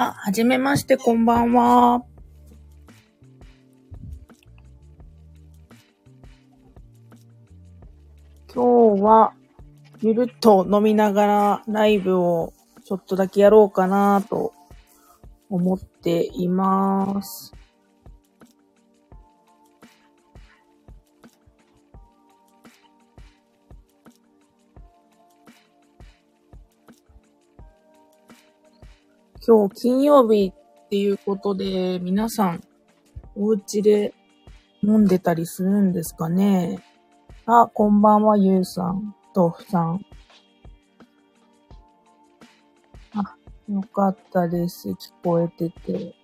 あ、はじめまして、こんばんは。今日は、ゆるっと飲みながらライブをちょっとだけやろうかなと思っています。今日金曜日っていうことで、皆さん、お家で飲んでたりするんですかねあ、こんばんは、ゆうさん、豆腐さん。あ、よかったです。聞こえてて。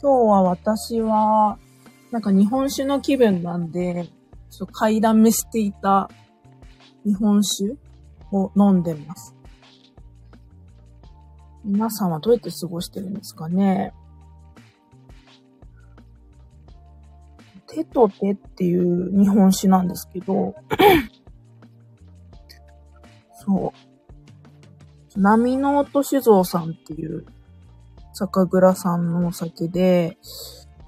今日は私は、なんか日本酒の気分なんで、ちょっと買いだめしていた日本酒を飲んでます。皆さんはどうやって過ごしてるんですかね手と手っていう日本酒なんですけど、そう。波の音酒造さんっていう酒蔵さんのお酒で、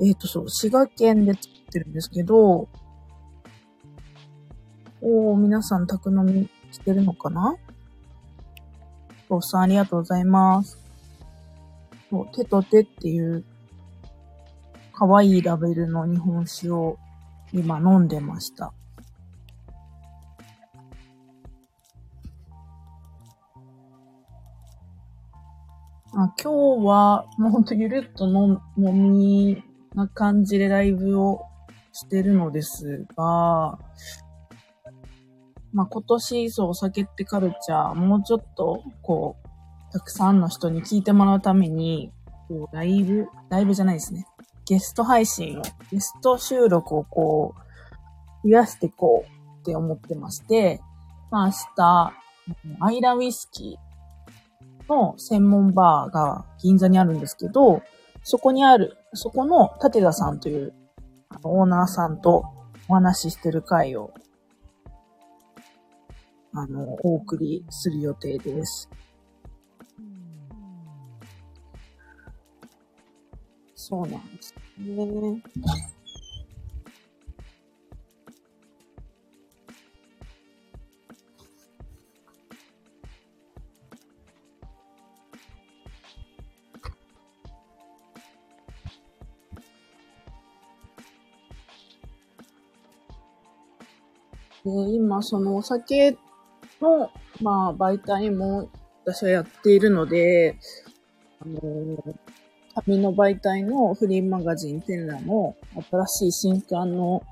えっ、と、そう、滋賀県で作ってるんですけど、おー、皆さん宅飲みしてるのかな？おっさんありがとうございます。そう手と手っていう可愛いラベルの日本酒を今飲んでました。あ今日はもうほんとゆるっと飲飲みな感じでライブをしてるのですが、まあ、今年、そう、お酒ってカルチャー、もうちょっと、こう、たくさんの人に聞いてもらうために、こう、ライブ、ライブじゃないですね。ゲスト配信を、ゲスト収録をこう、増やしていこうって思ってまして、まあ、明日、アイラウイスキーの専門バーが銀座にあるんですけど、そこにある、そこの立田さんというオーナーさんとお話ししてる回をあの、お送りする予定です。そうなんですね。で今、そのお酒の、まあ、媒体も私はやっているので、あのー紙の媒体のフリーマガジンテンラの新しい新刊の、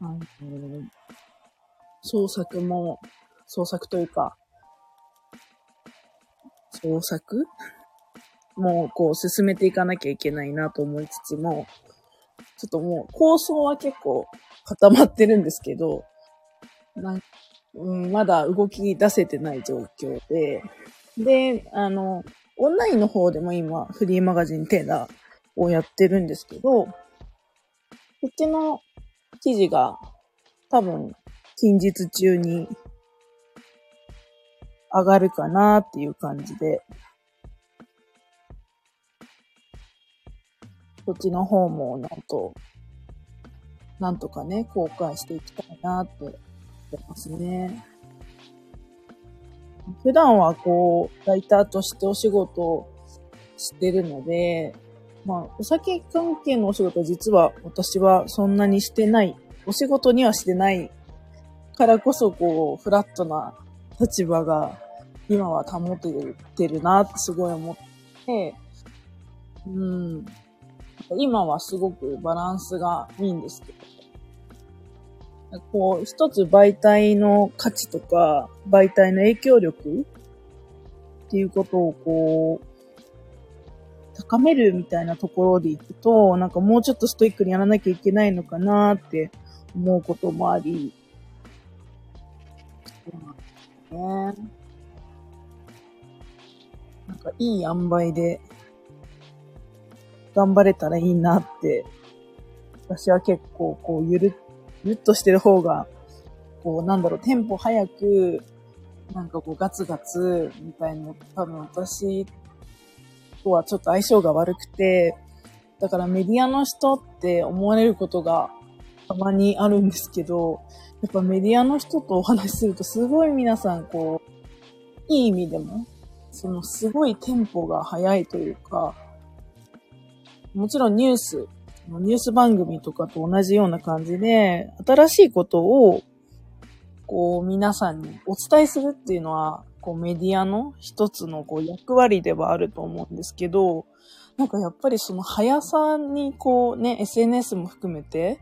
あのー創作も、創作というか、創作？もうこう進めていかなきゃいけないなと思いつつも、ちょっともう構想は結構固まってるんですけど、なんうん、まだ動き出せてない状況で、で、あの、オンラインの方でも今、フリーマガジンテーラーをやってるんですけど、こっちの記事が多分近日中に上がるかなっていう感じで、こっちの方もなんと、なんとかね、公開していきたいなってってますね。普段はこう、ライターとしてお仕事をしてるので、まあ、お酒関係のお仕事は実は私はそんなにしてない、お仕事にはしてないからこそこう、フラットな立場が今は保ててるなってすごい思って、うん。今はすごくバランスがいいんですけど、こう、一つ媒体の価値とか、媒体の影響力っていうことをこう、高めるみたいなところでいくと、なんかもうちょっとストイックにやらなきゃいけないのかなって思うこともあり、そうなんですね。なんかいい塩梅で頑張れたらいいなって、私は結構こうゆるっゆっとしてる方がこう、なんだろう、テンポ早く、なんかこう、ガツガツ、みたいな、多分私とはちょっと相性が悪くて、だからメディアの人って思われることがたまにあるんですけど、やっぱメディアの人とお話しするとすごい皆さんこう、いい意味でも、そのすごいテンポが速いというか、もちろんニュース、ニュース番組とかと同じような感じで、新しいことを、こう、皆さんにお伝えするっていうのは、こう、メディアの一つのこう役割ではあると思うんですけど、なんかやっぱりその速さにこうね、SNS も含めて、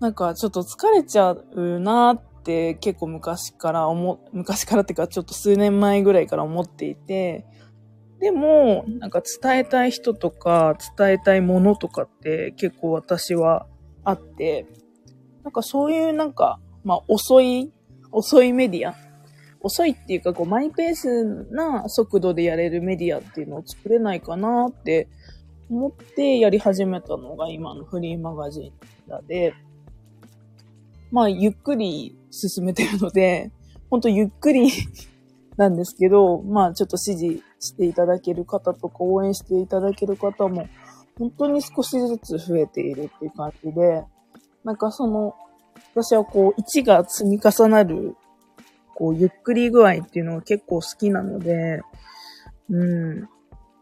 なんかちょっと疲れちゃうなって結構昔から思、昔からっていうかちょっと数年前ぐらいから思っていて、でも、なんか伝えたい人とか伝えたいものとかって結構私はあって、なんかそういうなんか、まあ遅い、遅いメディア。遅いっていうかこうマイペースな速度でやれるメディアっていうのを作れないかなって思ってやり始めたのが今のフリーマガジンだで、まあゆっくり進めてるので、ほんとゆっくりなんですけど、まあちょっと指示していただける方とか応援していただける方も本当に少しずつ増えているっていう感じで、なんかその、私はこう1が積み重なる、こうゆっくり具合っていうのが結構好きなので、うん。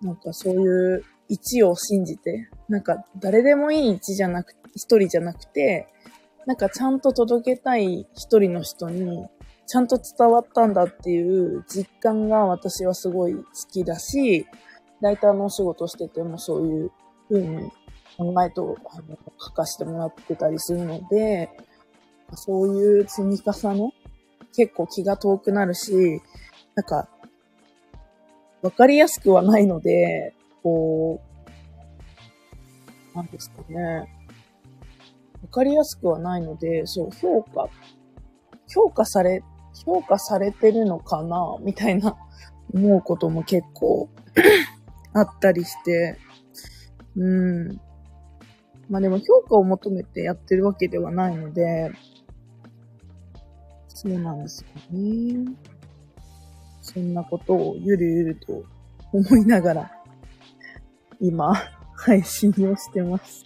なんかそういう1を信じて、なんか誰でもいい1じゃなくて、1人じゃなくて、なんかちゃんと届けたい1人の人にちゃんと伝わったんだっていう実感が私はすごい好きだし、ライターのお仕事しててもそういう風に考えとあの書かせてもらってたりするので、そういう積み重ね、結構気が遠くなるし、なんか、わかりやすくはないので、こう、なんですかね。わかりやすくはないので、そう、評価、評価され評価されてるのかなみたいな思うことも結構 あったりして、うん。まあでも評価を求めてやってるわけではないので、そうなんですよね。そんなことをゆるゆると思いながら、今、配信をしてます。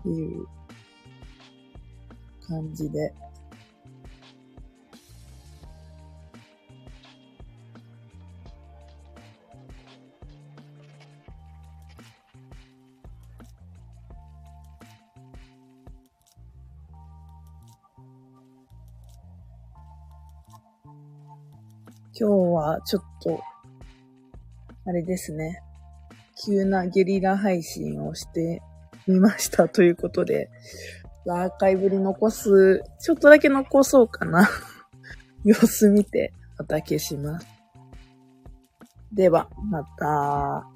っていう感じで。今日はちょっと、あれですね。急なゲリラ配信をしてみましたということで、アーカイブに残す、ちょっとだけ残そうかな。様子見て、おたけします。では、また。